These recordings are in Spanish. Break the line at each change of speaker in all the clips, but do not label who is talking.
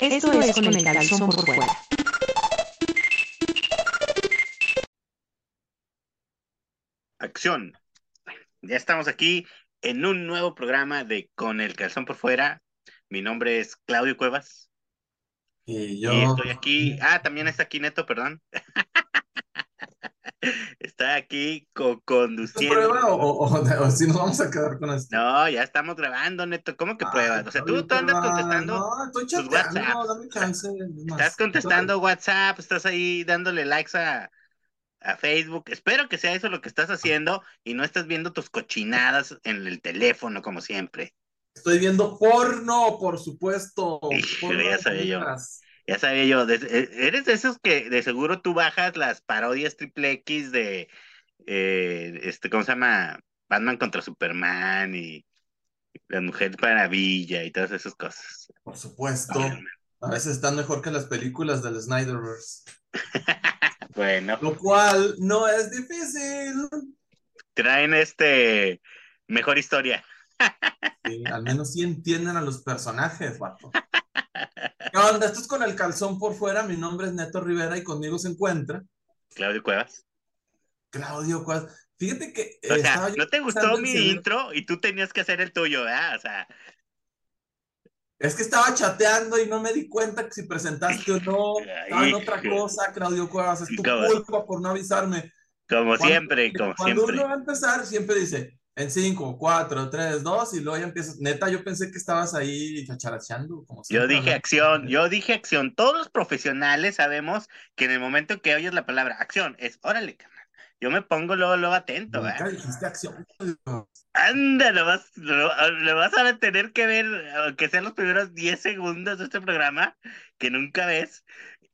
Esto es con el calzón por fuera.
Acción. Ya estamos aquí en un nuevo programa de Con el calzón por fuera. Mi nombre es Claudio Cuevas.
Y yo.
Y estoy aquí. Ah, también está aquí Neto, perdón. está aquí co- conduciendo.
prueba o, o- o- o si nos vamos a quedar con esto?
No, ya estamos grabando, Neto. ¿Cómo que
Ay,
pruebas? O sea, tú, tú andas contestando.
No, estoy
tus
chateando,
WhatsApps.
dame chance. es más.
Estás contestando WhatsApp, estás ahí dándole likes a, a Facebook. Espero que sea eso lo que estás haciendo y no estás viendo tus cochinadas en el teléfono, como siempre.
Estoy viendo porno, por supuesto. Porno
ya sabía yo. Ya sabía yo, eh, eres de esos que de seguro tú bajas las parodias triple X de, eh, este, ¿cómo se llama? Batman contra Superman y la Mujer Maravilla y todas esas cosas.
Por supuesto. A veces están mejor que las películas del Snyderverse.
Bueno,
Lo cual no es difícil.
traen este mejor historia.
Sí, al menos sí entienden a los personajes, vato. ¿Qué onda? Esto es con el calzón por fuera. Mi nombre es Neto Rivera y conmigo se encuentra
Claudio Cuevas.
Claudio Cuas. Fíjate que eh,
O sea, no te gustó mi intro y tú tenías que hacer el tuyo, ¿verdad? O sea,
Es que estaba chateando y no me di cuenta que si presentaste o no. Estaba en otra cosa, Claudio Cuevas. Es tu culpa por no avisarme.
como
Cuando-
siempre, como
Cuando
siempre.
uno va a empezar, siempre dice en 5, 4, 3, 2 y luego ya empiezas. Neta, yo pensé que estabas ahí chacharacheando. Como
Yo dije acción, yo dije acción. Todos los profesionales sabemos que en el momento que oyes la palabra acción es, órale, carnal. Yo me pongo luego, luego atento,
Nunca dijiste acción.
Anda, lo vas, lo, lo vas a tener que ver, aunque sean los primeros 10 segundos de este programa, que nunca ves,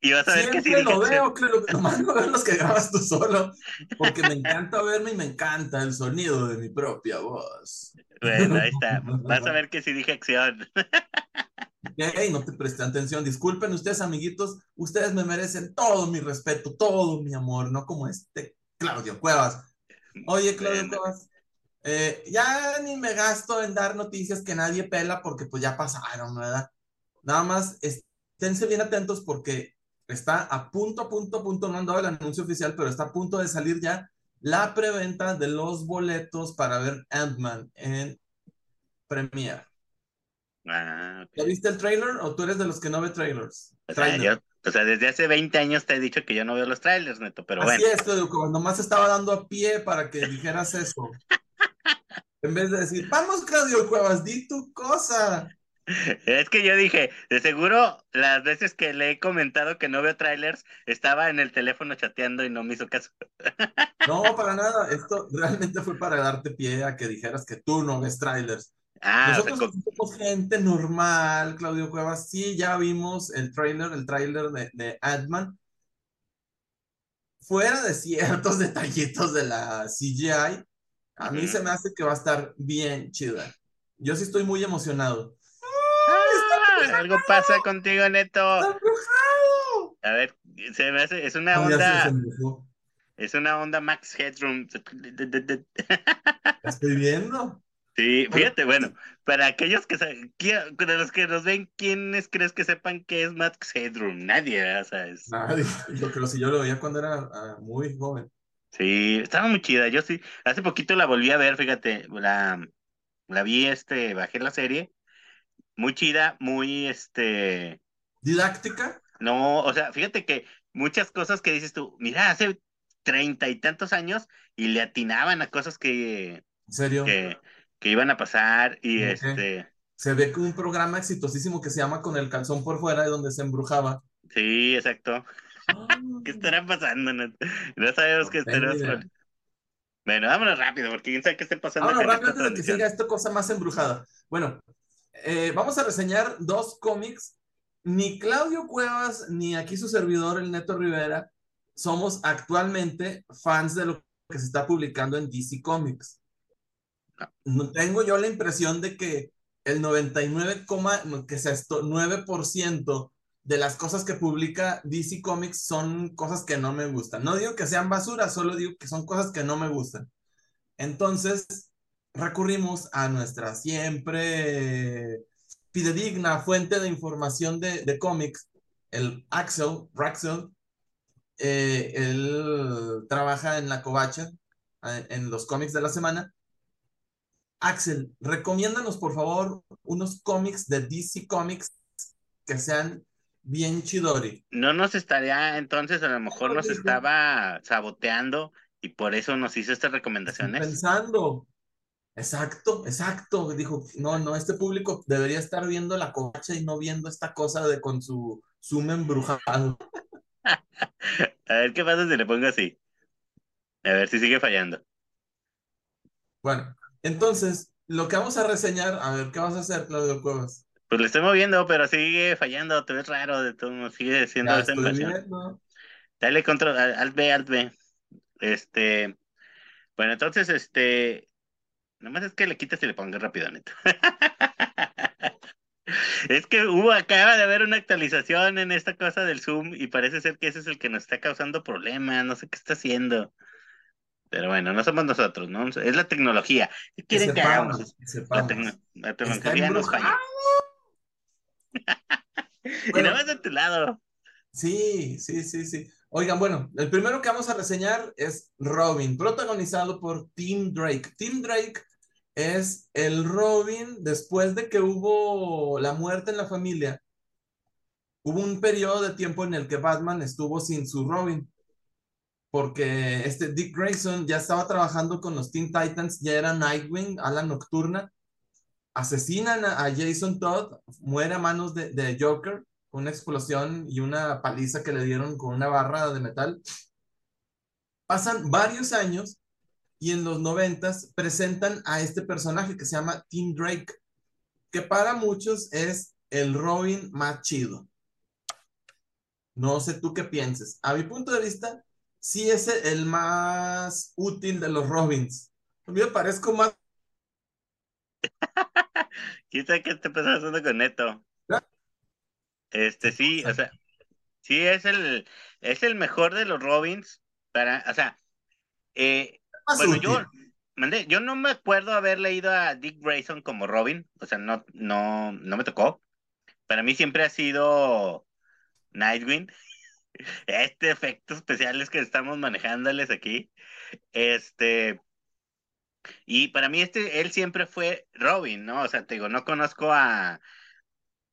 y vas a ver que sí
Siempre lo veo, claro. Nomás no veo los que grabas tú solo. Porque me encanta verme y me encanta el sonido de mi propia voz.
Bueno, ahí está. Vas a ver que sí dije acción.
Ok, no te presté atención. Disculpen ustedes, amiguitos. Ustedes me merecen todo mi respeto, todo mi amor, no como este Claudio Cuevas. Oye, Claudio
Bueno.
Cuevas, eh, ya ni me gasto en dar noticias que nadie pela porque pues ya pasaron, ¿verdad? Nada más esténse bien atentos porque está a punto, a punto, punto, no han dado el anuncio oficial, pero está a punto de salir ya la preventa de los boletos para ver Ant-Man en Premiere.
Ah, ok.
¿Ya viste el trailer o tú eres de los que no ve trailers?
O sea,
Trailer.
yo, o sea, desde hace 20 años te he dicho que yo no veo los trailers, Neto, pero
Así
bueno.
es, Claudio, como nomás estaba dando a pie para que dijeras eso. En vez de decir, vamos, Claudio Cuevas, di tu cosa.
Es que yo dije, de seguro las veces que le he comentado que no veo trailers, estaba en el teléfono chateando y no me hizo caso.
No, para nada. Esto realmente fue para darte pie a que dijeras que tú no ves trailers.
Ah, o sea,
Nosotros somos gente normal, Claudio Cuevas. Sí, ya vimos el trailer, el trailer de, de Ant-Man. Fuera de ciertos detallitos de la CGI, a mí se me hace que va a estar bien chida. Yo sí estoy muy emocionado.
Ah, algo pasa contigo, Neto.
¡Está embrujado!
A ver, se me hace, es una
Ah,
onda, es una onda Max Headroom.
Estoy viendo.
Sí, fíjate, bueno, para aquellos que de los que nos ven, ¿quiénes crees que sepan qué es Max Headroom? Nadie, ¿verdad? O sea, es-
Nadie. Yo creo si yo lo veía cuando era ah, muy joven.
Sí, estaba muy chida. Yo sí, hace poquito la volví a ver, fíjate, la, la vi, este, bajé la serie, muy chida, muy, este,
Didáctica.
no, o sea, fíjate que muchas cosas que dices tú, mira, hace treinta y tantos años y le atinaban a cosas que,
En serio.
que, que iban a pasar y este,
Se ve que un programa exitosísimo que se llama Con el calzón por fuera, de donde se embrujaba.
sí, exacto. ¿Qué estará pasando? No, no sabemos qué
No
estará pasando. Bueno, vámonos rápido, porque quién sabe qué esté pasando
Vámonos rápido
esta
antes de que siga esta cosa más embrujada. Bueno, eh, vamos a reseñar dos cómics. Ni Claudio Cuevas ni aquí su servidor, el Neto Rivera, somos actualmente fans de lo que se está publicando en DC Comics. Tengo yo la impresión de que el 99, que es esto, 9% de las cosas que publica DC Comics son cosas que no me gustan. No digo que sean basura, solo digo que son cosas que no me gustan. Entonces, recurrimos a nuestra siempre fidedigna fuente de información de, de cómics, el Axel, Raxel, eh, él trabaja en la covacha, en los cómics de la semana. Axel, recomiéndanos por favor unos cómics de DC Comics que sean bien chidori.
No nos estaría, entonces a lo mejor nos estaba saboteando y por eso nos hizo estas recomendaciones.
Pensando. Exacto, exacto. Dijo, no, no, este público debería estar viendo la covacha y no viendo esta cosa de con su zoom embrujado.
A ver qué pasa si le pongo así. A ver si sigue fallando.
Bueno, entonces, lo que vamos a reseñar, a ver, ¿qué vas a hacer, Claudio Cuevas?
Pues le estoy moviendo, pero sigue fallando, te ves raro, de todo, sigue siendo
Ya
esa impresión. Dale control, al- alt B, alt B. Este, bueno, entonces, este, nomás es que le quitas y le pongas rápido, neto. Es que hubo, acaba de haber una actualización en esta cosa del Zoom y parece ser que ese es el que nos está causando problemas, no sé qué está haciendo. Pero bueno, no somos nosotros, ¿no? Es la tecnología. ¿Qué quieren que
sepamos,
hagamos?
que
La, tecno- tecnología nos falla. Y
Bueno.
nada más de tu lado.
Sí, sí, sí, sí. Oigan, bueno, el primero que vamos a reseñar es Robin, protagonizado por Tim Drake. Tim Drake es el Robin después de que hubo la muerte en la familia. Hubo un periodo de tiempo en el que Batman estuvo sin su Robin, porque este Dick Grayson ya estaba trabajando con los Teen Titans, ya era Nightwing, ala nocturna. Asesinan a, a Jason Todd, muere a manos de, de Joker, una explosión y una paliza que le dieron con una barra de metal. Pasan varios años y en los noventas presentan a este personaje que se llama Tim Drake, que para muchos es el Robin más chido. No sé tú qué pienses. A mi punto de vista, sí es el más útil de los Robins. A mí me parezco más...
Quizá que te haciendo con Neto. Este sí, o sea, sí es el, es el mejor de los Robins para, o sea, eh, bueno,
útil.
yo, mandé, yo no me acuerdo haber leído a Dick Grayson como Robin, o sea, no, no, no me tocó. Para mí siempre ha sido Nightwing. Este efectos especiales que estamos manejándoles aquí. Este, y para mí este, él siempre fue Robin, ¿no? O sea, te digo, no conozco a,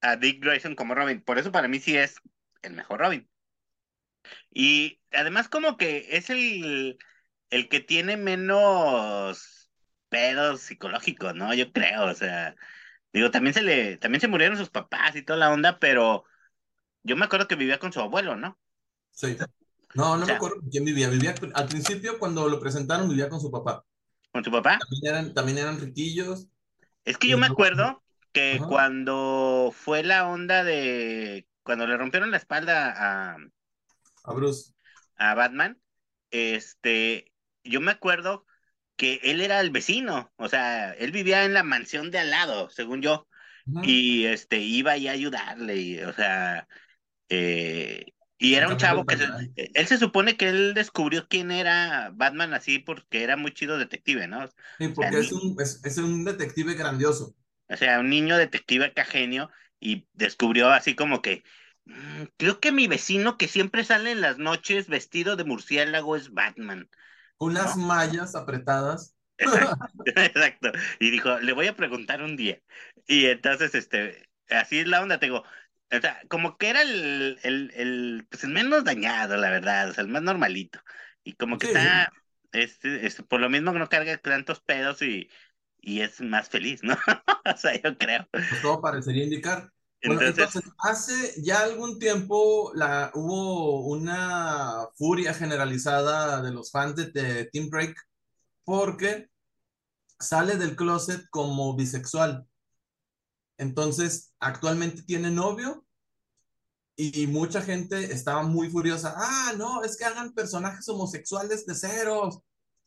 a Dick Grayson como Robin. Por eso para mí sí es el mejor Robin. Y además como que es el, el que tiene menos pedos psicológicos, ¿no? Yo creo, o sea, digo, también se le, también se murieron sus papás y toda la onda, pero yo me acuerdo que vivía con su abuelo, ¿no?
Sí. No, no
O
me acuerdo con quién vivía. Vivía al principio cuando lo presentaron vivía con su papá.
Con su papá.
También eran, también eran riquillos.
Es que yo me acuerdo que
Ajá.
cuando fue la onda de, cuando le rompieron la espalda a,
A Bruce.
a Batman, este, yo me acuerdo que él era el vecino, o sea, él vivía en la mansión de al lado, según yo, y este, iba ahí a ayudarle, y, o sea, eh, y era un chavo que se-
pañal.
él se supone que él descubrió quién era Batman así porque era muy chido detective, ¿no?
Sí, porque
sea,
es un, es, es un detective grandioso.
O sea, un niño detective acá genio y descubrió así como que "Mm, creo que mi vecino que siempre sale en las noches vestido de murciélago es Batman.
Con unas mallas apretadas.
Exacto, exacto. Y dijo, le voy a preguntar un día. Y entonces, este, así es la onda, te digo. O sea, como que era el, el, el, pues el menos dañado, la verdad, o sea, el más normalito. Y como que
Sí.
está, este, este, por lo mismo que no carga tantos pedos y, y es más feliz, ¿no? o sea, yo creo.
Pues todo parecería indicar. Bueno,
Entonces,
entonces, hace ya algún tiempo la, hubo una furia generalizada de los fans de, de Tim Drake porque sale del closet como bisexual. Entonces, actualmente tiene novio y mucha gente estaba muy furiosa. Ah, no, es que hagan personajes homosexuales de ceros.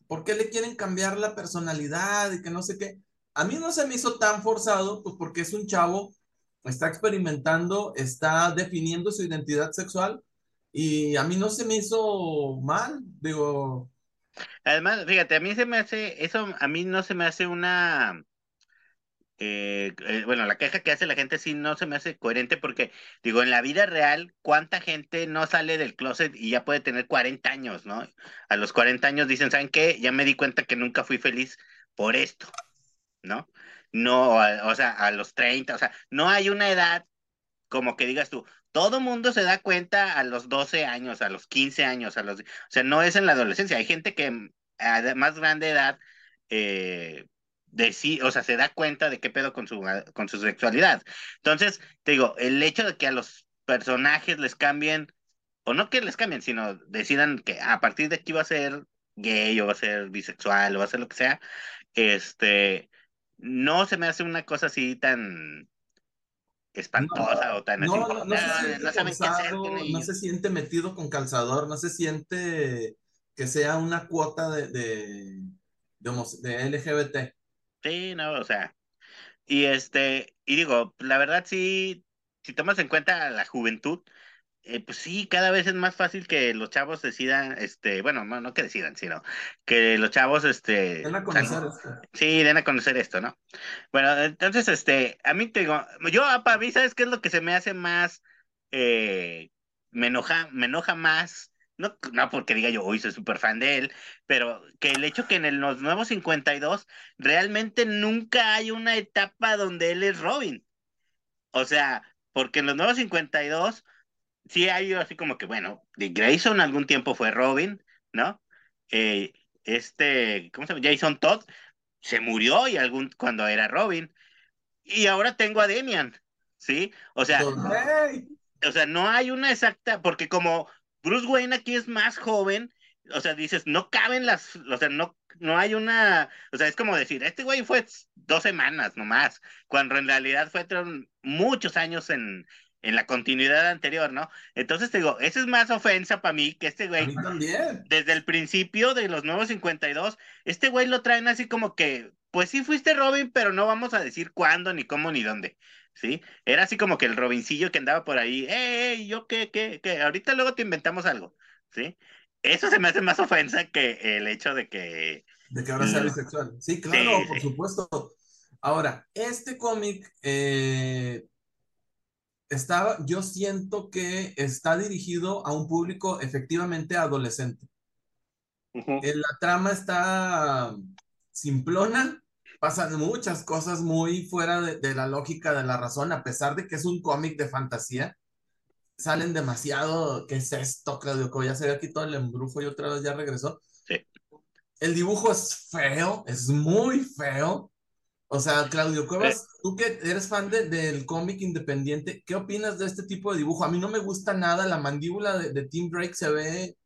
¿Por qué le quieren cambiar la personalidad y que no sé qué? A mí no se me hizo tan forzado, pues porque es un chavo, está experimentando, está definiendo su identidad sexual y a mí no se me hizo mal. Digo,
Además, fíjate, a mí se me hace, eso a mí no se me hace una, eh, eh, bueno, la queja que hace la gente sí no se me hace coherente porque, digo, en la vida real, ¿cuánta gente no sale del closet y ya puede tener 40 años, ¿no? A los 40 años dicen, ¿saben qué? Ya me di cuenta que nunca fui feliz por esto, ¿no? No, o sea, a los 30, o sea, no hay una edad como que digas tú, todo mundo se da cuenta a los 12 años, a los 15 años, a los, o sea, no es en la adolescencia, hay gente que a más grande edad, eh, de sí, o sea, se da cuenta de qué pedo con su, con su sexualidad. Entonces, te digo, el hecho de que a los personajes les cambien, o no que les cambien, sino decidan que a partir de aquí va a ser gay o va a ser bisexual o va a ser lo que sea, este, no se me hace una cosa así tan espantosa o tan así.
No, no, se no se siente metido con calzador, no se siente que sea una cuota de, de, de LGBT.
Sí, no, o sea, y este, y digo, la verdad sí, si tomas en cuenta la juventud, eh, pues sí, cada vez es más fácil que los chavos decidan, este, bueno, no, no que decidan, sino que los chavos, este...
Den a conocer esto.
Sí, den a conocer esto, ¿no? Bueno, entonces, este, a mí te digo, yo, para mí, ¿sabes qué es lo que se me hace más, eh, me enoja, me enoja más no, no porque diga yo, hoy soy súper fan de él, pero que el hecho que en los nuevos 52 realmente nunca hay una etapa donde él es Robin. O sea, porque en los nuevos 52 sí hay así como que, bueno, de Grayson algún tiempo fue Robin, ¿no? Eh, este, ¿cómo se llama? Jason Todd se murió y algún cuando era Robin. Y ahora tengo a Demian, ¿sí? O sea, o sea, no hay una exacta, porque como Bruce Wayne aquí es más joven, o sea, dices, no caben las, o sea, no, no hay una, o sea, es como decir, este güey fue dos semanas nomás, cuando en realidad fue muchos años en, en la continuidad anterior, ¿no? Entonces te digo, esa es más ofensa para mí que este güey.
también.
Desde el principio de los nuevos 52, este güey lo traen así como que, pues sí fuiste Robin, pero no vamos a decir cuándo, ni cómo, ni dónde. ¿Sí? Era así como que el Robincillo que andaba por ahí, ¡eh, yo qué, qué, qué! Ahorita luego te inventamos algo, ¿sí? Eso se me hace más ofensa que el hecho de que...
De que ahora sea bisexual. Sí, claro, por supuesto. Ahora, este cómic eh, estaba, yo siento que está dirigido a un público efectivamente adolescente. La trama está simplona, pasan muchas cosas muy fuera de, la lógica de la razón, a pesar de que es un cómic de fantasía. Salen demasiado, ¿qué es esto, Claudio? Que ya se ve aquí todo el embrujo y otra vez ya regresó.
Sí.
El dibujo es feo, es muy feo. O sea, Claudio Cuevas, tú que eres fan del cómic independiente, ¿qué opinas de este tipo de dibujo? A mí no me gusta nada, la mandíbula de, de Tim Drake se ve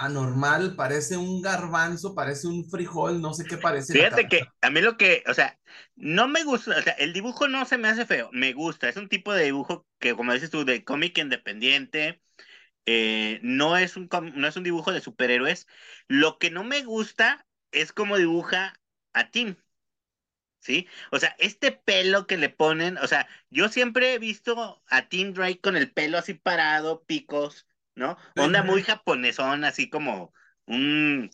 anormal, parece un garbanzo, parece un frijol, no sé qué parece.
Fíjate que a mí lo que, o sea, no me gusta, o sea, el dibujo no se me hace feo, me gusta, es un tipo de dibujo que, como dices tú, de cómic independiente, eh, no, es un, no es un dibujo de superhéroes. Lo que no me gusta es cómo dibuja a Tim. ¿Sí? O sea, este pelo que le ponen, o sea, yo siempre he visto a Tim Drake con el pelo así parado, picos, ¿no? Onda muy japonesón, así como un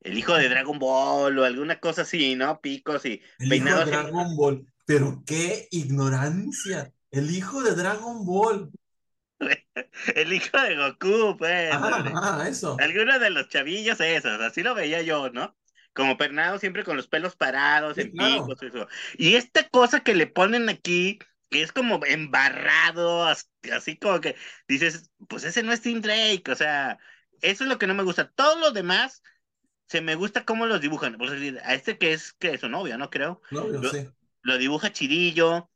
el hijo de Dragon Ball o alguna cosa así, ¿no? Picos y
el Hijo de Dragon Ball, pero qué ignorancia. El hijo de Dragon Ball.
el hijo de Goku, pues.
Ah, eso.
Algunos de los chavillos esos, así lo veía yo, ¿no? Como pernado siempre con los pelos parados, en picos, eso. Y esta cosa que le ponen aquí, es como embarrado, así como que dices, pues ese no es Tim Drake, o sea, eso es lo que no me gusta. Todo lo demás, se me gusta cómo los dibujan. A este que es, que es su novio, ¿no? Creo.
lo, sí.
lo dibuja chidillo.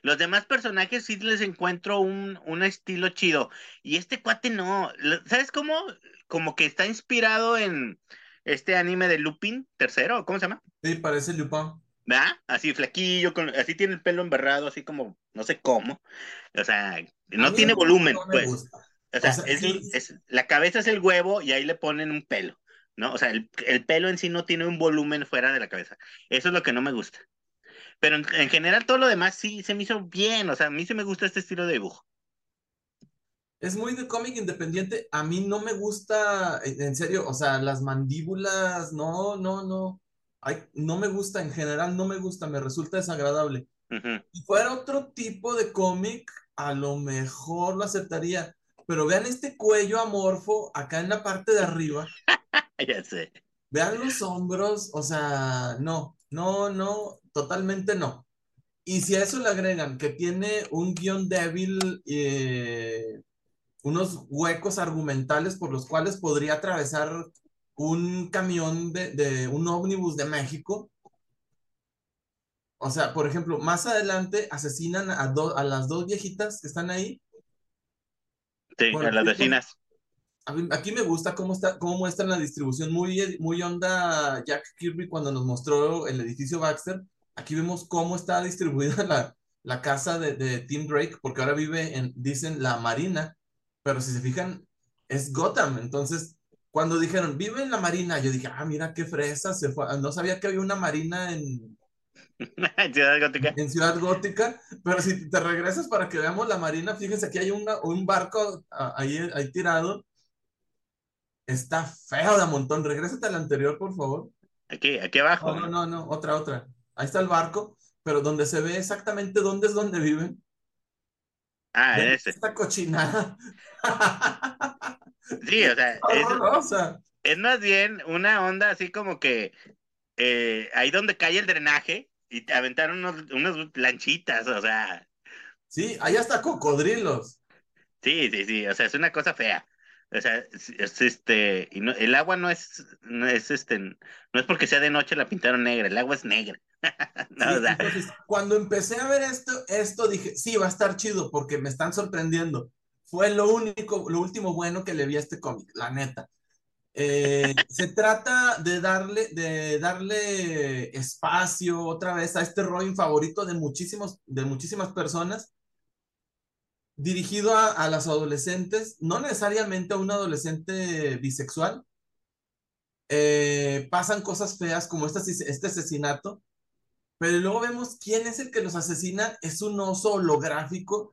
Los demás personajes sí les encuentro un, un estilo chido. Y este cuate no. ¿Sabes cómo? Como que está inspirado en este anime de Lupin, tercero, ¿cómo se llama?
Sí, parece Lupin.
¿Verdad? Así flaquillo, con, así tiene el pelo embarrado, así como, no sé cómo. O sea, no tiene volumen, pues. O sea, es, la cabeza es el huevo y ahí le ponen un pelo, ¿no? O sea, el, pelo en sí no tiene un volumen fuera de la cabeza. Eso es lo que no me gusta. Pero en, general todo lo demás sí se me hizo bien, o sea, a mí sí me gusta este estilo de dibujo.
Es muy de cómic independiente. A mí no me gusta, en serio, o sea, las mandíbulas, no, no, no ay, no me gusta, en general no me gusta, me resulta desagradable. Si fuera otro tipo de cómic, a lo mejor lo aceptaría. Pero vean este cuello amorfo acá en la parte de arriba.
ya sé.
Vean los hombros, o sea, no, no, no, totalmente no. Y si a eso le agregan que tiene un guion débil, eh, unos huecos argumentales por los cuales podría atravesar un camión de, de un ómnibus de México, o sea, por ejemplo, más adelante asesinan a, a las dos viejitas que están ahí.
Sí, a las vecinas.
aquí me gusta cómo, está, cómo muestran la distribución, muy, muy onda Jack Kirby cuando nos mostró el edificio Baxter. Aquí vemos cómo está distribuida la, la casa de, de Tim Drake, porque ahora vive en, dicen, la Marina, pero si se fijan, es Gotham. Entonces, cuando dijeron, vive en la Marina, yo dije, ah, mira qué fresa, se fue. No sabía que había una Marina en,
Ciudad Gótica.
En Ciudad Gótica, pero si te regresas para que veamos la marina, fíjense aquí hay una, un barco ah, ahí, ahí tirado. Está feo de montón. Regrésate al anterior, por favor.
Aquí, aquí abajo.
No, no, no, otra, otra. Ahí está el barco, pero donde se ve exactamente dónde es donde viven.
Ah, ese.
Esta cochinada.
Sí, o sea, es, es, más bien una onda así como que eh, ahí donde cae el drenaje, y te aventaron unos, unas planchitas, o sea.
Sí, hay hasta cocodrilos.
Sí, sí, sí, o sea, es una cosa fea. O sea, es, este, y no, el agua no es, no es este, no es porque sea de noche la pintaron negra, el agua es negra.
entonces, cuando empecé a ver esto, esto dije, sí, va a estar chido porque me están sorprendiendo. Fue lo único, lo último bueno que le vi a este cómic, la neta. Eh, se trata de darle, de darle espacio otra vez a este Robin favorito de, muchísimos, de muchísimas personas, dirigido a, las adolescentes, no necesariamente a un adolescente bisexual. Eh, pasan cosas feas como este, este asesinato, pero luego vemos quién es el que los asesina, es un oso holográfico,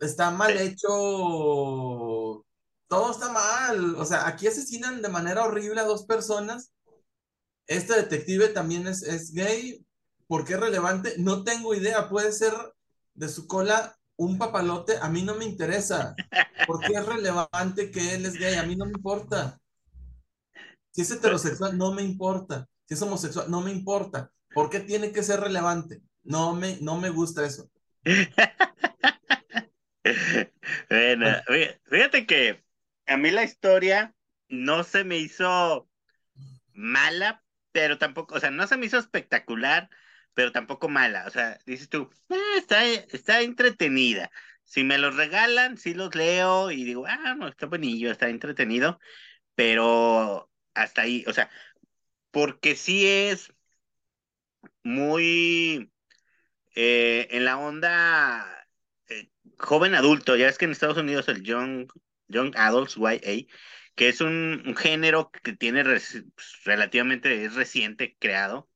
está mal hecho todo está mal. O sea, aquí asesinan de manera horrible a dos personas. Este detective también es, es gay. ¿Por qué es relevante? No tengo idea. Puede ser de su cola un papalote. A mí no me interesa. ¿Por qué es relevante que él es gay? A mí no me importa. Si es heterosexual, no me importa. Si es homosexual, no me importa. ¿Por qué tiene que ser relevante? No me, no me gusta eso.
bueno, fíjate que a mí la historia no se me hizo mala, pero tampoco, o sea, no se me hizo espectacular, pero tampoco mala. O sea, dices tú, ah, está, está entretenida. Si me los regalan, sí los leo y digo, ah, no, está bonillo, está entretenido, pero hasta ahí, o sea, porque sí es muy eh, en la onda eh, joven adulto, ya es que en Estados Unidos el young Young Adults YA, que es un, género que tiene pues, relativamente, es reciente creado,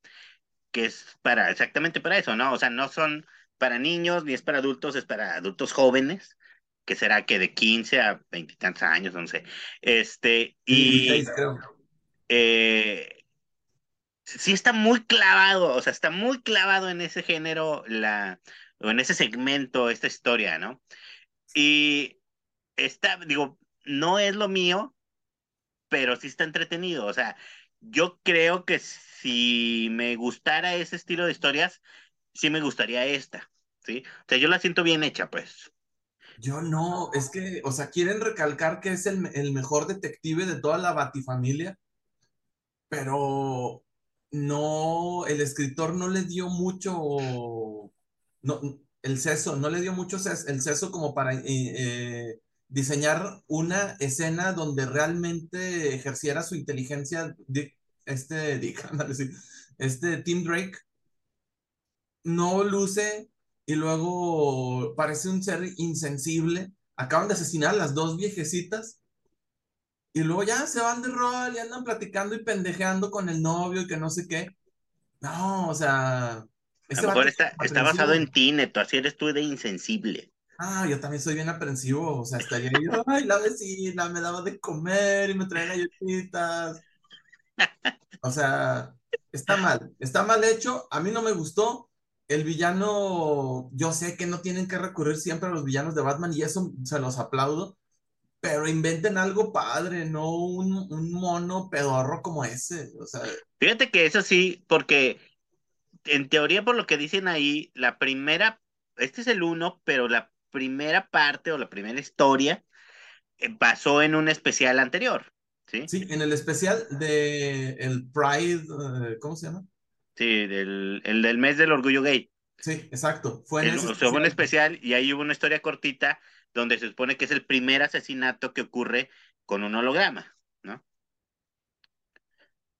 que es para, exactamente para eso, ¿no? O sea, no son para niños ni es para adultos, es para adultos jóvenes, que será que de 15 a 20 y tantos años, no sé. Este, y... Eh, sí está muy clavado, o sea, está muy clavado en ese género, la, o en ese segmento, esta historia, ¿no? Y está, digo, no es lo mío, pero sí está entretenido. O sea, yo creo que si me gustara ese estilo de historias, sí me gustaría esta, ¿sí? O sea, yo la siento bien hecha, pues.
Yo no, es que, o sea, quieren recalcar que es el, el mejor detective de toda la batifamilia, pero no, el escritor no le dio mucho, no, el seso, no le dio mucho el seso como para eh, eh diseñar una escena donde realmente ejerciera su inteligencia este Dick, este Tim Drake no luce y luego parece un ser insensible. Acaban de asesinar a las dos viejecitas y luego ya se van de rol y andan platicando y pendejeando con el novio y que no sé qué. No, o sea.
A lo mejor está, está basado en ti, Neto, así eres tú de insensible.
Ah, yo también soy bien aprensivo, o sea, estaría ahí, ay, la vecina me daba de comer y me traía galletitas. O sea, está mal, está mal hecho, a mí no me gustó. El villano, yo sé que no tienen que recurrir siempre a los villanos de Batman y eso se los aplaudo, pero inventen algo padre, no un, un mono pedorro como ese. O sea,
Fíjate que eso sí, porque en teoría por lo que dicen ahí, la primera, este es el uno, pero la primera parte o la primera historia eh, pasó en un especial anterior, ¿sí?
sí, en el especial de el Pride, eh, ¿cómo se llama?
Sí, del, el del mes del orgullo gay.
Sí, exacto. Fue en
El-
ese
o sea, hubo un
especial.
especial y ahí hubo una historia cortita donde se supone que es el primer asesinato que ocurre con un holograma, ¿no?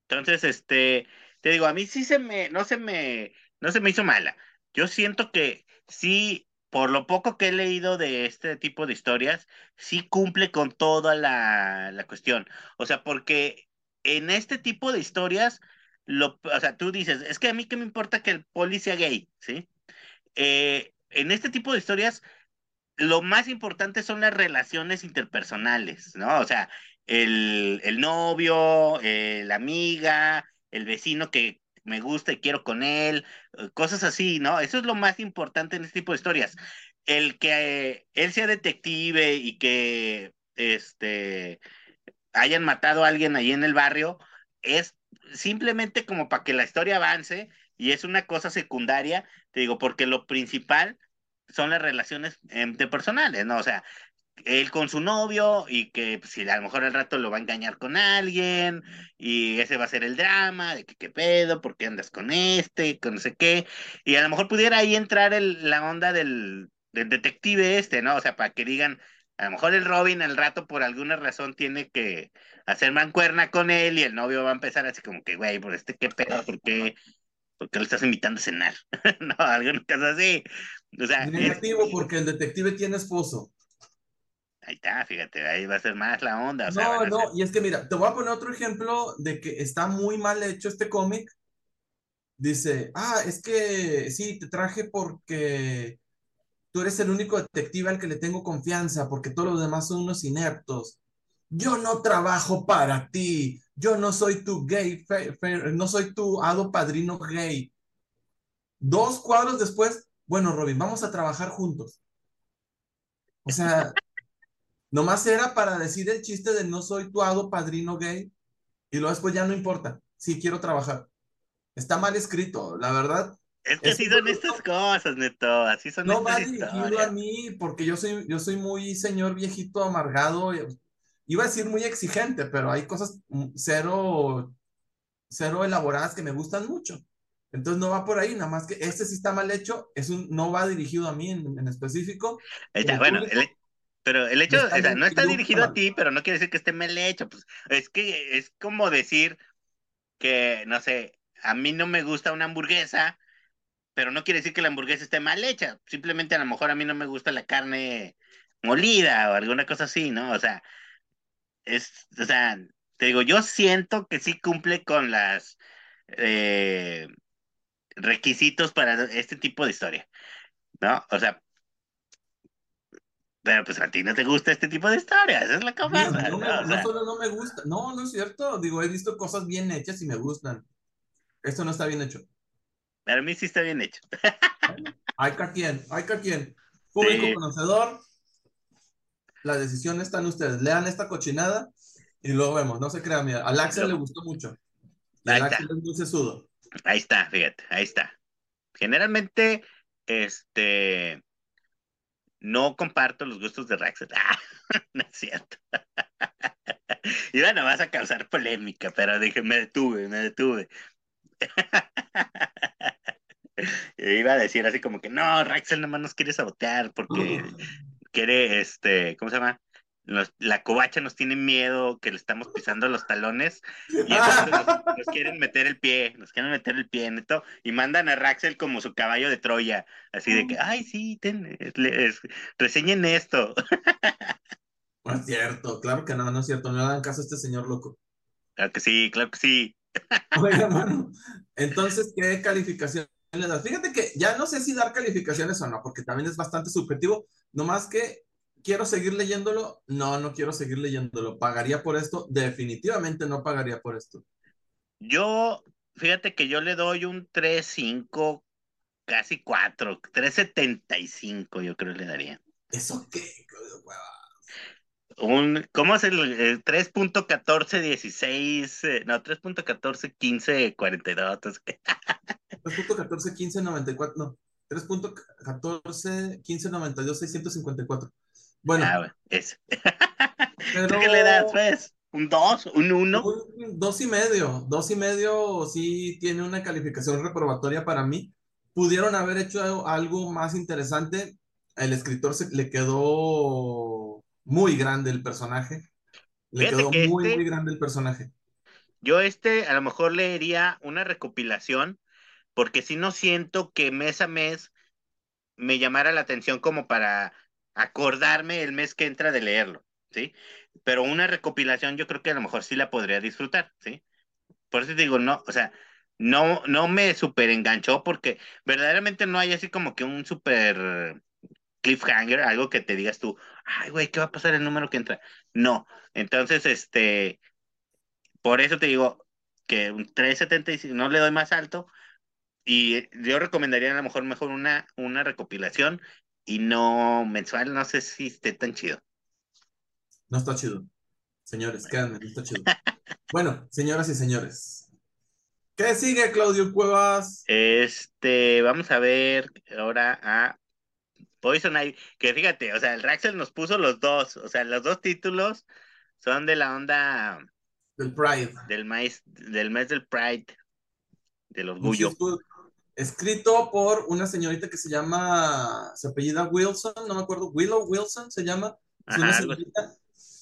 Entonces, este, te digo, a mí sí se me, no se me, no se me hizo mala. Yo siento que sí, por lo poco que he leído de este tipo de historias, sí cumple con toda la, la cuestión. O sea, porque en este tipo de historias, lo, o sea, tú dices, es que a mí qué me importa que el poli sea gay, ¿sí? Eh, en este tipo de historias, lo más importante son las relaciones interpersonales, ¿no? O sea, el, el novio, eh, la amiga, el vecino que me gusta y quiero con él, eh, cosas así, ¿no? Eso es lo más importante en este tipo de historias. El que eh, él sea detective y que este hayan matado a alguien ahí en el barrio es simplemente como para que la historia avance y es una cosa secundaria, te digo, porque lo principal son las relaciones interpersonales, ¿no? O sea, él con su novio y que pues, si a lo mejor al rato lo va a engañar con alguien y ese va a ser el drama de que qué pedo, por qué andas con este, con no sé qué, y a lo mejor pudiera ahí entrar el, la onda del, del detective este, ¿no? O sea, para que digan, a lo mejor el Robin al rato por alguna razón tiene que hacer mancuerna con él y el novio va a empezar así como que, güey, por este qué pedo, ¿por qué, por qué lo estás invitando a cenar? no, alguna cosa así. O sea, es-
Negativo porque el detective tiene esposo.
Ahí está, fíjate, ahí va a ser más la onda. O sea,
No, no,
ser-
y es que mira, te voy a poner otro ejemplo de que está muy mal hecho este cómic. Dice, ah, es que sí, te traje porque tú eres el único detective al que le tengo confianza, porque todos los demás son unos ineptos. Yo no trabajo para ti, yo no soy tu gay, fe- fe- no soy tu hado padrino gay. Dos cuadros después, bueno, Robin, vamos a trabajar juntos. O sea, nomás era para decir el chiste de no soy tu hado padrino gay y luego después ya no importa, sí quiero trabajar. Está mal escrito, la verdad.
Es que así son estas cosas, Neto, así son
No va
estas
dirigido a mí porque yo soy, yo soy muy señor viejito amargado. Iba a decir muy exigente, pero hay cosas cero, cero elaboradas que me gustan mucho. Entonces no va por ahí, nada más que este sí está mal hecho, es un, no va dirigido a mí en, en específico.
Ahí está,
el
bueno, el- pero el hecho,
está
o sea, no está
dirigido
a ti, pero no quiere decir que esté mal hecho. Pues es que es como decir que, no sé, a mí no me gusta una hamburguesa, pero no quiere decir que la hamburguesa esté mal hecha. Simplemente a lo mejor a mí no me gusta la carne molida o alguna cosa así, ¿no? O sea, es, o sea, te digo, yo siento que sí cumple con las eh, requisitos para este tipo de historia, ¿no? O sea, pero pues a ti no te gusta este tipo de historia, esa es la cosa,
no, me-
¿no? O
no
sea,
solo no me gusta, no, no es cierto. Digo, he visto cosas bien hechas y me gustan. Esto no está bien hecho.
para mí sí está bien hecho.
Hay quien, hay quien. Público
Sí.
conocedor, la decisión está en ustedes. Lean esta cochinada y luego vemos. No se crean, mira. Al Axel le gustó mucho.
Ahí está.
Es muy sesudo.
Ahí está, fíjate, ahí está. Generalmente, este, no comparto los gustos de Raxel. Ah, no es cierto. Iba nomás a causar polémica, pero dije, me detuve, me detuve. Iba a decir así como que no, Raxel nomás nos quiere sabotear porque quiere, este, ¿cómo se llama? La covacha nos tiene miedo que le estamos pisando los talones y entonces nos, nos quieren meter el pie, nos quieren meter el pie, neto, y mandan a Raxel como su caballo de Troya, así de que, ay, sí, ten, reseñen esto.
No es cierto, claro que no, no es cierto. No le hagan caso a este señor loco.
Claro que sí, claro que sí.
Oiga, mano. Entonces, ¿qué calificación le das? Fíjate que ya no sé si dar calificaciones o no, porque también es bastante subjetivo. Nomás que quiero seguir leyéndolo. No, no quiero seguir leyéndolo. ¿Pagaría por esto? Definitivamente no pagaría por esto.
Yo fíjate que yo le doy un 3.5, casi 4, 3.75 yo creo le daría.
¿Eso qué?
Un, ¿Cómo es el, el 3.1416? eh, No, 3.141542. entonces,
3.14, 15, 94, no. 3.14, 15, 92, 654. Bueno,
Ah, bueno, ese.
pero...
¿Tú qué le das, pues? ¿Un 2? ¿Un 1?
Un dos y medio, dos y medio sí tiene una calificación reprobatoria para mí. Pudieron haber hecho algo, algo más interesante. El escritor se, le quedó muy grande el personaje. Le
Fíjate
quedó
que
muy,
este-
muy grande el personaje.
Yo este a lo mejor leería una recopilación, porque si no siento que mes a mes me llamara la atención como para acordarme el mes que entra de leerlo, ¿sí? Pero una recopilación yo creo que a lo mejor sí la podría disfrutar, ¿sí? Por eso te digo, no, o sea, no, no me super enganchó porque verdaderamente no hay así como que un super cliffhanger, algo que te digas tú, ay, güey, ¿qué va a pasar el número que entra? No, entonces, este, por eso te digo que un 3.75 no le doy más alto y yo recomendaría a lo mejor mejor una, una recopilación y no mensual, no sé si esté tan chido.
No está chido. Señores, créanme, no está chido. Bueno, señoras y señores. ¿Qué sigue, Claudio Cuevas?
Este, vamos a ver ahora a Poison Ivy, que fíjate, o sea, el Raxel nos puso los dos, o sea, los dos títulos son de la onda
Del Pride.
del maíz, del mes del Pride, del orgullo.
Muchísimo- Escrito por una señorita que se llama, se apellida Wilson, no me acuerdo, Willow Wilson se llama. Una
Ajá,
señorita.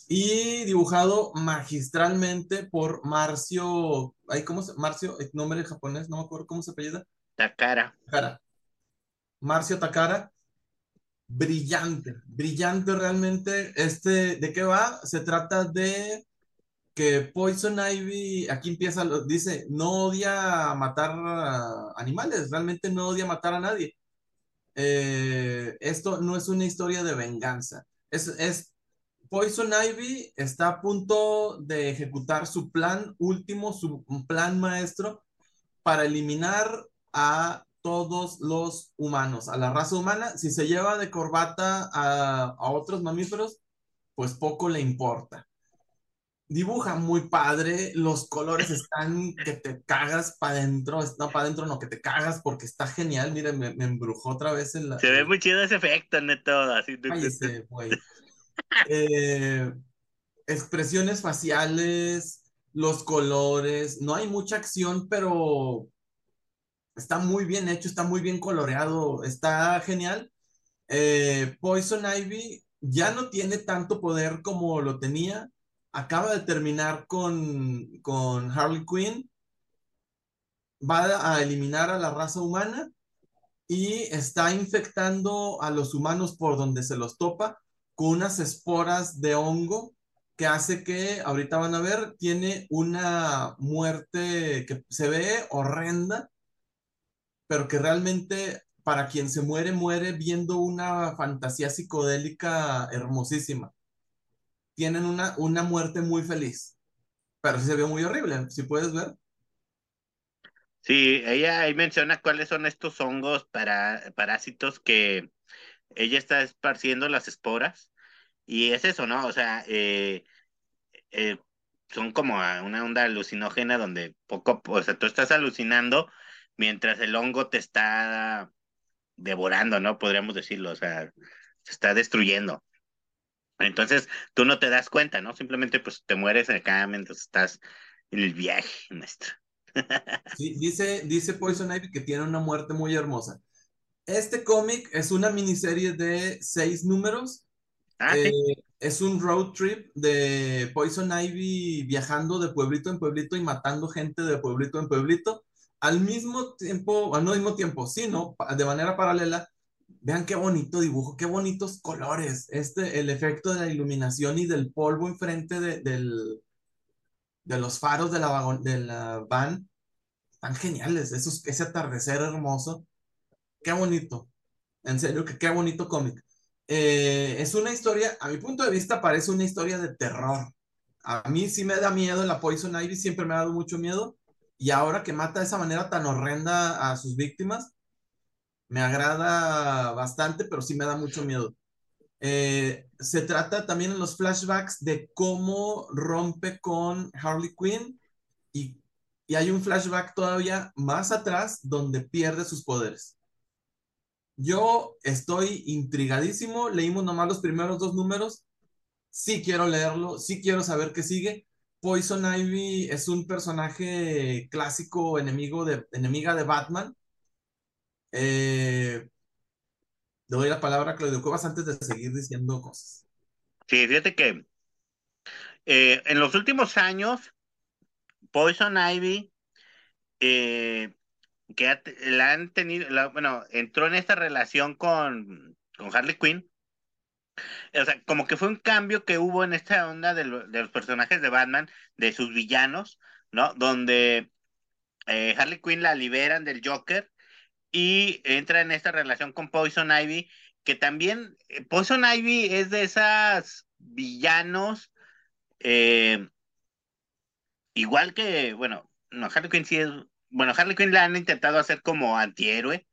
Y dibujado magistralmente por Marcio, ay, ¿cómo se, Marcio, el nombre japonés, no me acuerdo cómo se apellida.
Takara.
Takara. Marcio Takara. Brillante, brillante realmente. Este, ¿de qué va? Se trata de que Poison Ivy, aquí empieza, dice, no odia matar animales, realmente no odia matar a nadie. Eh, esto no es una historia de venganza. Es, es Poison Ivy está a punto de ejecutar su plan último, su plan maestro para eliminar a todos los humanos, a la raza humana. Si se lleva de corbata a, a otros mamíferos, pues poco le importa. Dibuja muy padre, los colores están que te cagas para adentro, no para adentro, no, que te cagas porque está genial. Miren, me, me embrujó otra vez en la...
Se ve muy chido ese efecto, neto, así.
Cállese. Eh, expresiones faciales, los colores, no hay mucha acción, pero está muy bien hecho, está muy bien coloreado, está genial. Eh, Poison Ivy ya no tiene tanto poder como lo tenía. Acaba de terminar con, con Harley Quinn. Va a eliminar a la raza humana y está infectando a los humanos por donde se los topa con unas esporas de hongo que hace que, ahorita van a ver, tiene una muerte que se ve horrenda, pero que realmente para quien se muere, muere viendo una fantasía psicodélica hermosísima. Tienen una, una muerte muy feliz, pero sí se ve muy horrible, si puedes ver.
Sí, ella ahí menciona cuáles son estos hongos para, parásitos que ella está esparciendo las esporas. Y es eso, ¿no? O sea, eh, eh, son como una onda alucinógena donde poco, o sea, tú estás alucinando mientras el hongo te está devorando, ¿no? Podríamos decirlo, o sea, se está destruyendo. Entonces, tú no te das cuenta, ¿no? Simplemente pues te mueres acá mientras estás en el viaje, maestro.
Sí, dice, dice Poison Ivy que tiene una muerte muy hermosa. Este cómic es una miniserie de seis números.
Ah, sí.
Eh, es un road trip de Poison Ivy viajando de pueblito en pueblito y matando gente de pueblito en pueblito. Al mismo tiempo, al no mismo tiempo, sino pa- de manera paralela. Vean qué bonito dibujo, qué bonitos colores. Este, el efecto de la iluminación y del polvo enfrente de, del, de los faros de la, vagon- de la van, tan geniales. Esos, ese atardecer hermoso. Qué bonito. En serio, que qué bonito cómic. Eh, es una historia, a mi punto de vista, parece una historia de terror. A mí sí me da miedo la Poison Ivy, siempre me ha dado mucho miedo. y ahora que mata de esa manera tan horrenda a sus víctimas, me agrada bastante, pero sí me da mucho miedo. Eh, se trata también en los flashbacks de cómo rompe con Harley Quinn y, y hay un flashback todavía más atrás donde pierde sus poderes. Yo estoy intrigadísimo, leímos nomás los primeros dos números, sí quiero leerlo, sí quiero saber qué sigue. Poison Ivy es un personaje clásico, enemigo de, enemiga de Batman. Eh, doy la palabra a Claudio Cuevas antes de seguir diciendo cosas.
Sí, fíjate que eh, en los últimos años, Poison Ivy, eh, que la han tenido, bueno, entró en esta relación con, con Harley Quinn. O sea, como que fue un cambio que hubo en esta onda de, los personajes de Batman, de sus villanos, ¿no? Donde eh, Harley Quinn la liberan del Joker y entra en esta relación con Poison Ivy, que también eh, Poison Ivy es de esas villanos, eh, igual que, bueno, no, Harley Quinn sí es, bueno, Harley Quinn la han intentado hacer como antihéroe,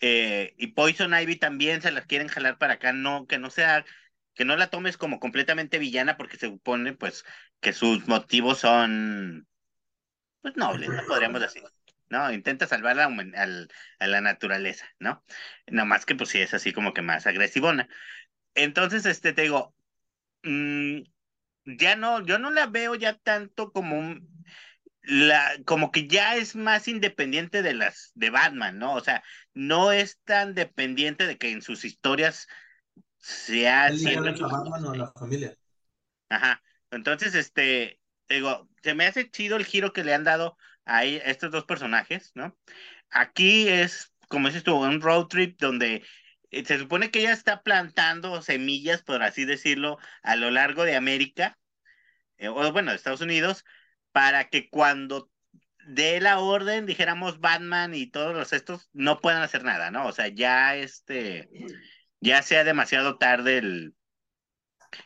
eh, y Poison Ivy también se las quieren jalar para acá, no, que no sea, que no la tomes como completamente villana, porque se supone, pues, que sus motivos son, pues, nobles, no podríamos decir. ¿No? Intenta salvar a, a la naturaleza, ¿no? Nada más que pues sí es así como que más agresivona. Entonces, este, te digo, mm, ya no, yo no la veo ya tanto como un, la, como que ya es más independiente de las de Batman, ¿no? O sea, no es tan dependiente de que en sus historias sea
siempre Batman o la familia.
Ajá. Entonces, este, digo, se me hace chido el giro que le han dado a estos dos personajes, ¿no? Aquí es, como dices tú, un road trip donde eh, se supone que ella está plantando semillas, por así decirlo, a lo largo de América, eh, o bueno, de Estados Unidos, para que cuando dé la orden, dijéramos Batman y todos los estos, no puedan hacer nada, ¿no? O sea, ya este, ya sea demasiado tarde el,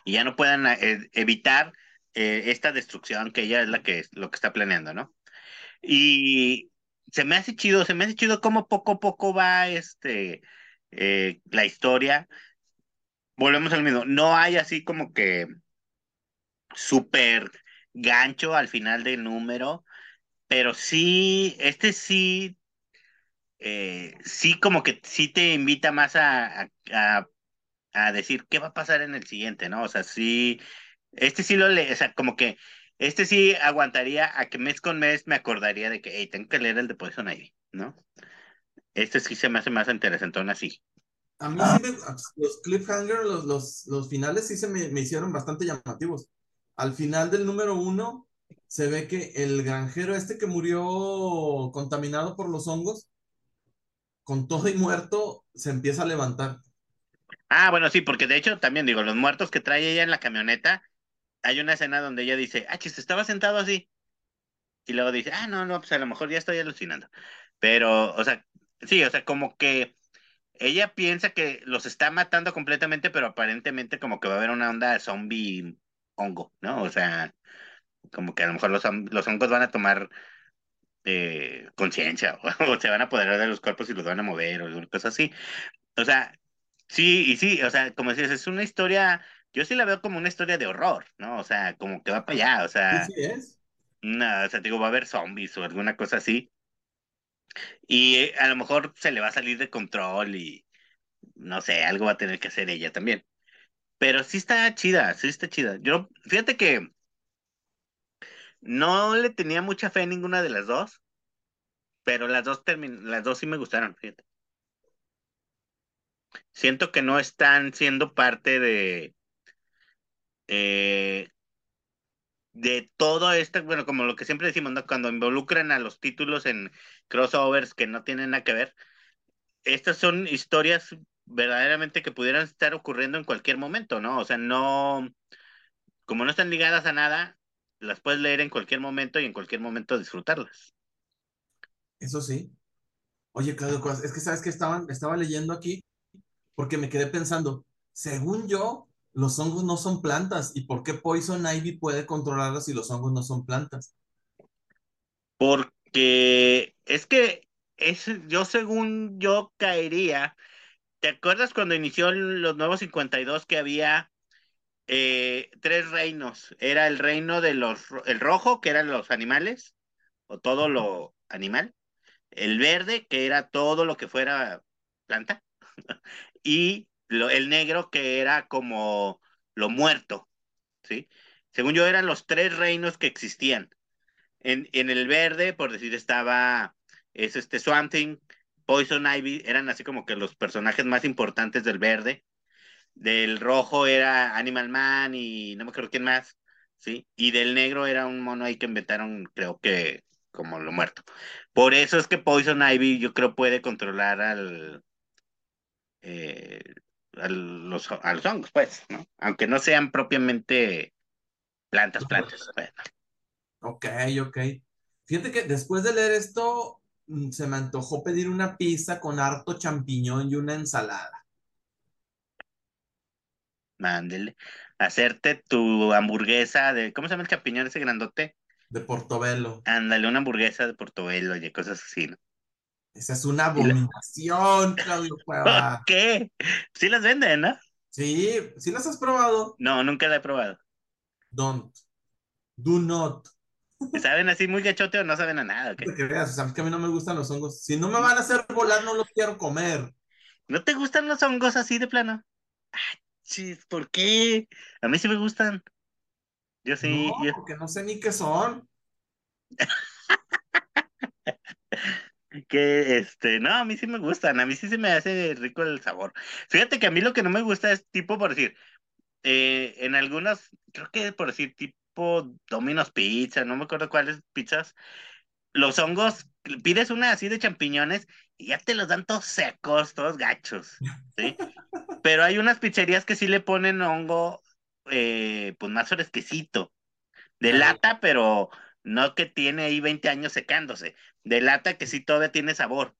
y ya no puedan eh, evitar esta destrucción que ella es la que lo que está planeando, ¿no? Y se me hace chido, se me hace chido cómo poco a poco va este eh, la historia. Volvemos al mismo. No hay así como que súper gancho al final del número, pero sí, este sí, eh, sí como que sí te invita más a, a, a, decir qué va a pasar en el siguiente, ¿no? O sea, sí, este sí lo le, o sea, como que este sí aguantaría a que mes con mes me acordaría de que, hey, tengo que leer el de Poison Ivy, ¿no? Este sí se me hace más interesante aún así.
A mí sí me, los cliffhangers, los, los, los finales sí se me, me, hicieron bastante llamativos. Al final del número uno se ve que el granjero este que murió contaminado por los hongos, con todo y muerto, se empieza a levantar.
Ah, bueno, sí, porque de hecho también digo, los muertos que trae ella en la camioneta, hay una escena donde ella dice, ah, chis, estaba sentado así. Y luego dice, ah, no, no, pues a lo mejor ya estoy alucinando. Pero, o sea, sí, o sea, como que ella piensa que los está matando completamente, pero aparentemente como que va a haber una onda zombie hongo, ¿no? O sea, como que a lo mejor los, los hongos van a tomar eh, conciencia o, se van a apoderar de los cuerpos y los van a mover o cosas así. O sea, sí, y sí, o sea, como decías, es una historia yo sí la veo como una historia de horror, ¿no? O sea, como que va para allá, o sea.
Sí, es.
No, o sea, digo, va a haber zombies o alguna cosa así. Y eh, a lo mejor se le va a salir de control y no sé, algo va a tener que hacer ella también. Pero sí está chida, sí está chida. Yo, fíjate que no le tenía mucha fe a ninguna de las dos, pero las dos las dos sí me gustaron, fíjate. Siento que no están siendo parte de eh, de todo esto, bueno, como lo que siempre decimos, ¿no? Cuando involucran a los títulos en crossovers que no tienen nada que ver, estas son historias verdaderamente que pudieran estar ocurriendo en cualquier momento, ¿no? O sea, no, como no están ligadas a nada, las puedes leer en cualquier momento y en cualquier momento disfrutarlas.
Eso sí. Oye, Claudio, es que sabes que estaban, estaba leyendo aquí porque me quedé pensando, según yo, los hongos no son plantas. ¿Y por qué Poison Ivy puede controlarlos si los hongos no son plantas?
Porque que es que es, yo según yo caería. ¿Te acuerdas cuando inició los nuevos 52 que había eh, tres reinos? Era el reino de los, el rojo, que eran los animales, o todo lo animal, el verde, que era todo lo que fuera planta, y el negro, que era como lo muerto, ¿sí? Según yo, eran los tres reinos que existían. En, en el verde, por decir, estaba es este Swamp Poison Ivy, eran así como que los personajes más importantes del verde. Del rojo era Animal Man y no me acuerdo quién más, ¿sí? Y del negro era un mono ahí que inventaron, creo que como lo muerto. Por eso es que Poison Ivy yo creo puede controlar al, eh, a, los, a los hongos, pues, ¿no? Aunque no sean propiamente plantas, plantas. Bueno.
Ok, ok. Fíjate que después de leer esto, mm, se me antojó pedir una pizza con harto champiñón y una ensalada.
Mándele. Hacerte tu hamburguesa de, ¿cómo se llama el champiñón ese grandote?
De Portobelo.
Ándale, una hamburguesa de Portobelo y cosas así, ¿no?
Esa es una abominación, Claudio Cueva.
¿Qué? Sí las venden, ¿no?
Sí, ¿sí las has probado?
No, nunca la he probado.
Don't. Do not.
¿Saben así muy gachote o no saben a nada? ¿qué?
No te creas, o sea, es que a mí no me gustan los hongos. Si no me van a hacer volar, no los quiero comer.
¿No te gustan los hongos así de plano? Ah, chis, ¿por qué? A mí sí me gustan. Yo sí.
no,
yo-
porque no sé ni qué son.
Que este, no, a mí sí me gustan, a mí sí se me hace rico el sabor. Fíjate que a mí lo que no me gusta es tipo, por decir, eh, en algunas, creo que por decir, tipo Domino's Pizza, no me acuerdo cuáles pizzas, los hongos, pides una así de champiñones y ya te los dan todos secos, todos gachos, ¿sí? Pero hay unas pizzerías que sí le ponen hongo, eh, pues más fresquecito, de lata, pero no que tiene ahí 20 años secándose, de lata que sí todavía tiene sabor.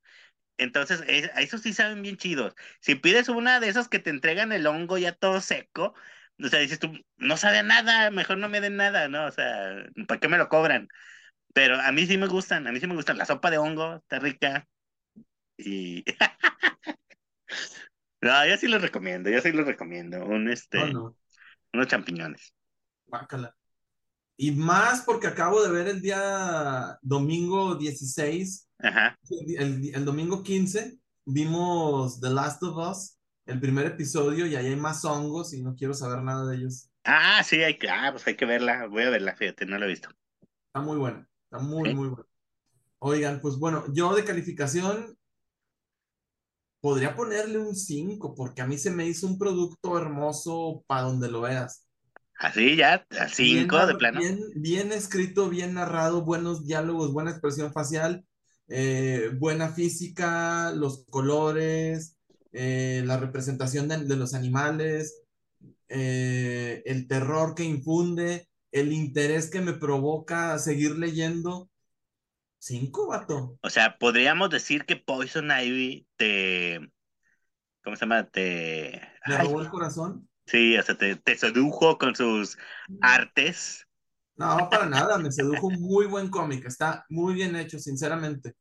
Entonces, es- a esos sí saben bien chidos. Si pides una de esos que te entregan el hongo ya todo seco, o sea, dices tú, no sabe a nada, mejor no me den nada, ¿no? O sea, ¿para qué me lo cobran? Pero a mí sí me gustan, a mí sí me gustan. La sopa de hongo está rica. Y. No, yo sí los recomiendo, yo sí los recomiendo. Un, este,
No, no,
unos champiñones.
guácala. Y más porque acabo de ver el día domingo 16,
Ajá.
el, el- domingo 15, vimos The Last of Us, el primer episodio, y ahí hay más hongos y no quiero saber nada de ellos.
Ah, sí, hay que, ah, pues hay que verla. Voy a verla, fíjate, no la he visto.
Está muy buena, está muy,
Sí.
muy buena. Oigan, pues bueno, yo de calificación podría ponerle un 5 porque a mí se me hizo un producto hermoso para donde lo veas.
Así ya, a
Bien,
cinco de plano.
bien, bien escrito, bien narrado, buenos diálogos, buena expresión facial, eh, buena física, los colores, eh, la representación de, de los animales, eh, el terror que infunde, el interés que me provoca seguir leyendo. Cinco, vato.
O sea, podríamos decir que Poison Ivy te. ¿Cómo se llama? Te. Ay,
robó el corazón.
Sí, o sea, te, te sedujo con sus artes.
No, para nada, me sedujo un muy buen cómic, está muy bien hecho, sinceramente.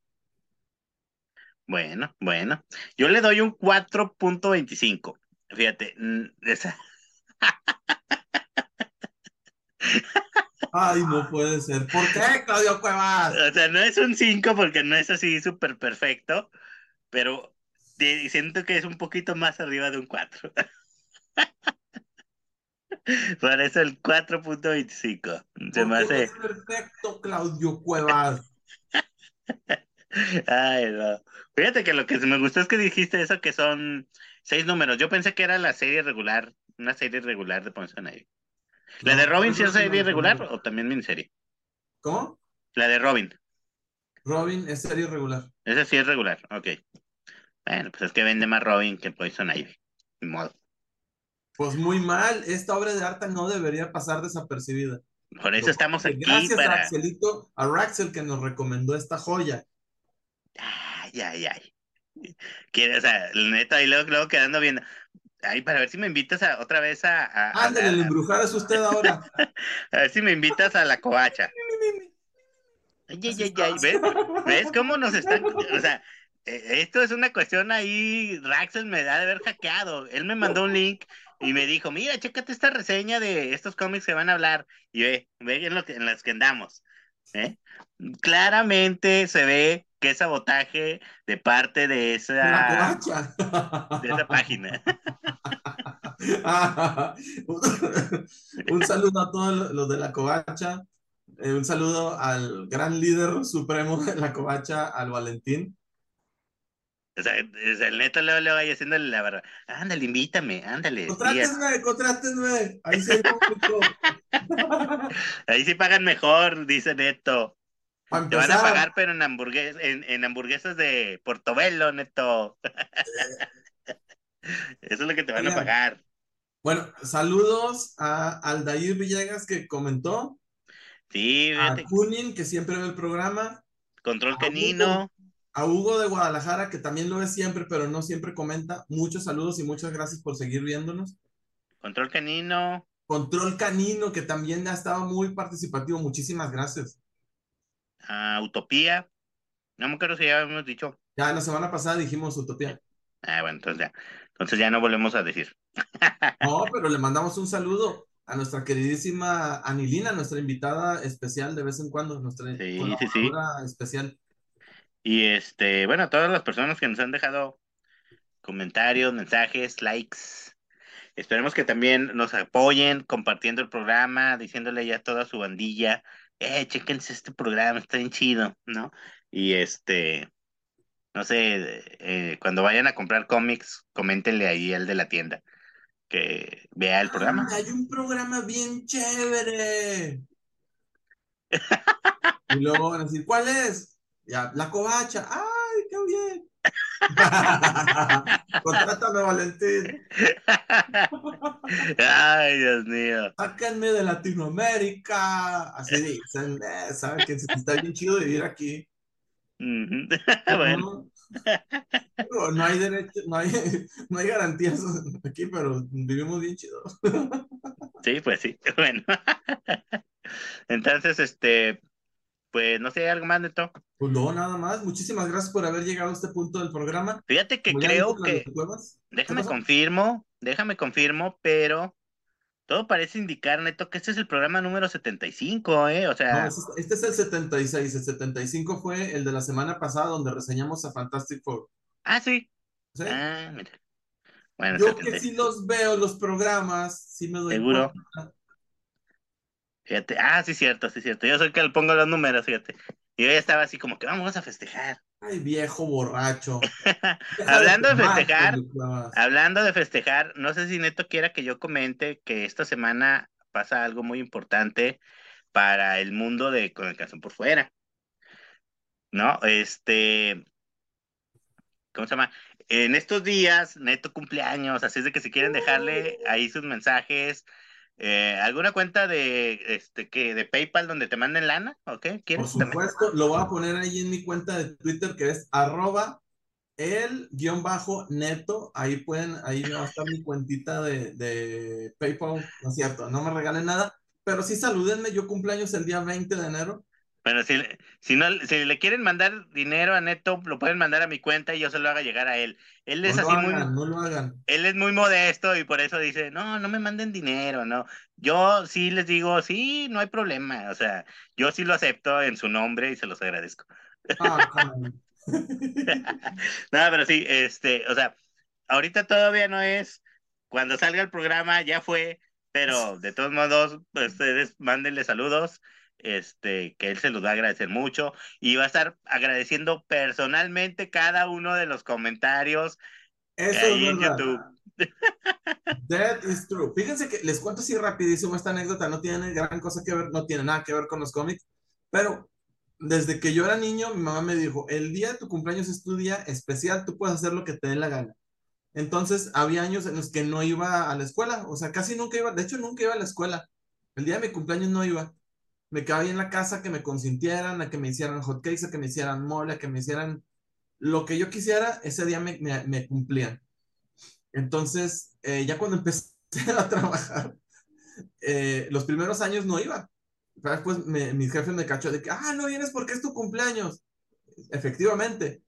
Bueno, bueno. Yo le doy un 4.25. Fíjate, mm, esa-
Ay, no puede ser. ¿Por qué, Claudio Cuevas?
o sea, no es un 5 porque no es así súper perfecto, pero siento que es un poquito más arriba de un 4. Por eso el 4.25. Se me
¿Por qué no
hace.
perfecto, Claudio Cuevas?
Ay, no. Fíjate que lo que me gustó es que dijiste eso que son seis números. Yo pensé que era la serie regular, una serie regular de Poison Ivy. ¿La
No,
de Robin sí es serie regular o también miniserie?
¿Cómo?
La de Robin.
Robin es serie regular.
Esa sí es regular, ok. Bueno, pues es que vende más Robin que Poison Ivy. Ni modo.
Pues muy mal, esta obra de arte no debería pasar desapercibida.
Por eso estamos aquí
Gracias a. Axelito, a Raxel que nos recomendó esta joya.
Ay, ay, ay. Quiere, o sea, neta, y luego, luego quedando viendo. Ay, para ver si me invitas a, otra vez a, a, a-
Ándale, el embrujar es usted ahora.
a ver si me invitas a la covacha. Ay, ay, ay, ay, ¿ves? ¿Ves cómo nos están? O sea, eh, esto es una cuestión ahí, Raxel me da de haber hackeado. Él me mandó un link y me dijo, mira, chécate esta reseña de estos cómics que van a hablar. Y ve, ve en, lo que, en las que andamos. ¿eh? Claramente se ve que es sabotaje de parte de esa, de esa página.
un saludo a todos los de la covacha. Eh, un saludo al gran líder supremo de la covacha, al Valentín.
O sea, el neto luego, luego ahí haciéndole la verdad. Ándale, invítame, ándale.
Contrátenme, contrátenme. Ahí sí.
Ahí sí pagan mejor, dice Neto. Te van a pagar, pero en, hamburgues en, en hamburguesas de Portobelo, Neto. Eso es lo que te van a pagar.
Bueno, saludos a Aldair Villegas que comentó,
Sí,
a
fíjate.
Kunin que siempre ve el programa,
Control
a
canino.
A Hugo de Guadalajara que también lo ve siempre, pero no siempre comenta. Muchos saludos y muchas gracias por seguir viéndonos.
Control canino.
Control Canino que también ha estado muy participativo. Muchísimas gracias.
a Utopía. No me acuerdo si ya habíamos dicho.
Ya la semana pasada dijimos Utopía.
Ah, bueno, entonces ya. Entonces ya no volvemos a decir.
No, pero le mandamos un saludo a nuestra queridísima Anilina, nuestra invitada especial de vez en cuando, nuestra
Sí, sí,
colaboradora especial.
Y este, bueno, a todas las personas que nos han dejado comentarios, mensajes, likes. Esperemos que también nos apoyen compartiendo el programa, diciéndole ya a toda su bandilla, eh, chequense este programa, está bien chido, ¿no? Y este, no sé, eh, cuando vayan a comprar cómics, coméntenle ahí al de la tienda que vea el programa.
Ah, hay un programa bien chévere. Y luego van a decir, ¿cuál es? Ya, la covacha. ¡Ay, qué bien! Contrátame, Valentín.
Ay, Dios mío.
Sáquenme de Latinoamérica. Así dicen, eh, ¿saben que está bien chido vivir aquí?
Bueno,
no hay derecho, no hay, no hay garantías aquí, pero vivimos bien chido.
sí, pues sí. Bueno. Entonces, este, pues no sé, algo más, Neto.
Pues no, nada más. Muchísimas gracias por haber llegado a este punto del programa.
Fíjate que creo que, déjame confirmo, déjame confirmo, pero todo parece indicar, Neto, que este es el programa número 75, ¿eh? O sea,
este, este es el 76. El 75 fue el de la semana pasada donde reseñamos a Fantastic Four.
ah, sí.
¿sí?
Ah, mira. Bueno,
Yo que
75.
sí los veo, los programas, sí me doy
Seguro.
cuenta.
Fíjate, ah, sí, cierto, sí, cierto. Yo soy el que le pongo los números, fíjate. Y yo ya estaba así como que vamos a festejar.
Ay, viejo borracho.
Hablando de festejar. Hablando de festejar, no sé si Neto quiera que yo comente que esta semana pasa algo muy importante para el mundo de Con el Calzón por Fuera. ¿No? Este, ¿cómo se llama? En estos días, Neto cumpleaños, así es de que si quieren dejarle ahí sus mensajes, eh, alguna cuenta de este que de PayPal donde te manden lana, ¿ok?
Por
¿Quieres también?
supuesto, lo voy a poner ahí en mi cuenta de Twitter que es arroba el guion bajo neto. Ahí pueden, ahí va a estar mi cuentita de, de PayPal. No es cierto, no me regalen nada, pero sí salúdenme. Yo cumpleaños el día 20 de enero.
Bueno, si, le- si no, si le quieren mandar dinero a Neto, lo pueden mandar a mi cuenta y yo se lo haga llegar a él. Él
No
es
lo
así muy,
hagan, no lo hagan.
él es muy modesto y por eso dice, no, no me manden dinero, no. Yo sí les digo, sí, no hay problema. O sea, yo sí lo acepto en su nombre y se los agradezco.
Ah.
No, pero sí, este, o sea, ahorita todavía no es, cuando salga el programa ya fue, pero de todos modos, pues, ustedes mándenle saludos, este, que él se los va a agradecer mucho y va a estar agradeciendo personalmente cada uno de los comentarios
Eso
ahí
es
en
verdad.
YouTube.
That is true. Fíjense que les cuento así rapidísimo esta anécdota, no tiene gran cosa que ver, no tiene nada que ver con los cómics, pero desde que yo era niño, mi mamá me dijo, el día de tu cumpleaños es tu día especial, tú puedes hacer lo que te dé la gana. Entonces, había años en los que no iba a la escuela, o sea, casi nunca iba, de hecho, nunca iba a la escuela. El día de mi cumpleaños no iba. Me ahí en la casa, que me consintieran, a que me hicieran hotcakes, a que me hicieran mole, a que me hicieran lo que yo quisiera, ese día me, me, me cumplían. Entonces, eh, ya cuando empecé a trabajar, eh, los primeros años no iba. Después me, mis jefes me cachó de que, ah, no vienes porque es tu cumpleaños. Efectivamente.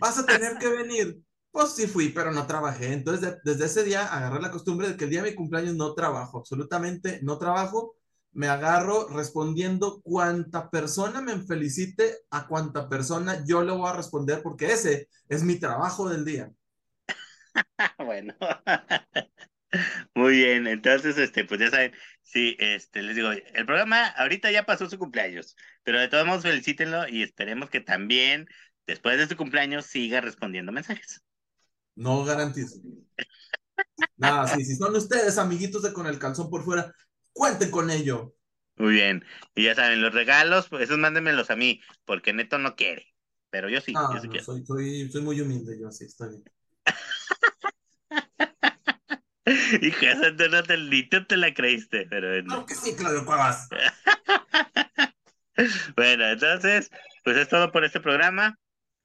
Vas a tener que venir. Pues sí fui, pero no trabajé. Entonces, desde ese día agarré la costumbre de que el día de mi cumpleaños no trabajo, absolutamente no trabajo. Me agarro respondiendo cuanta persona me felicite, a cuanta persona yo le voy a responder, porque ese es mi trabajo del día.
bueno. Muy bien, entonces, este, pues ya saben, sí, este, les digo, el programa ahorita ya pasó su cumpleaños, pero de todos modos felicítenlo y esperemos que también después de su cumpleaños siga respondiendo mensajes.
No garantizo. Nada, sí, si son ustedes amiguitos de con el calzón por fuera, cuenten con ello.
Muy bien, y ya saben, los regalos, pues esos mándenmelos a mí, porque Neto no quiere, pero yo sí.
yo sí soy, soy, soy muy humilde, yo sí, estoy bien.
Hija, no te, ni te la creíste, pero.
Claro que sí, Claudio Cuevas.
bueno, entonces, pues es todo por este programa.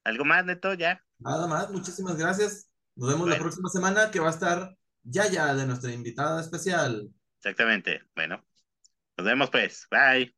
¿Algo más, Neto? ¿Ya?
Nada más, muchísimas gracias. Nos vemos la próxima semana que va a estar Yaya de nuestra invitada especial.
Exactamente. Bueno, nos vemos pues. Bye.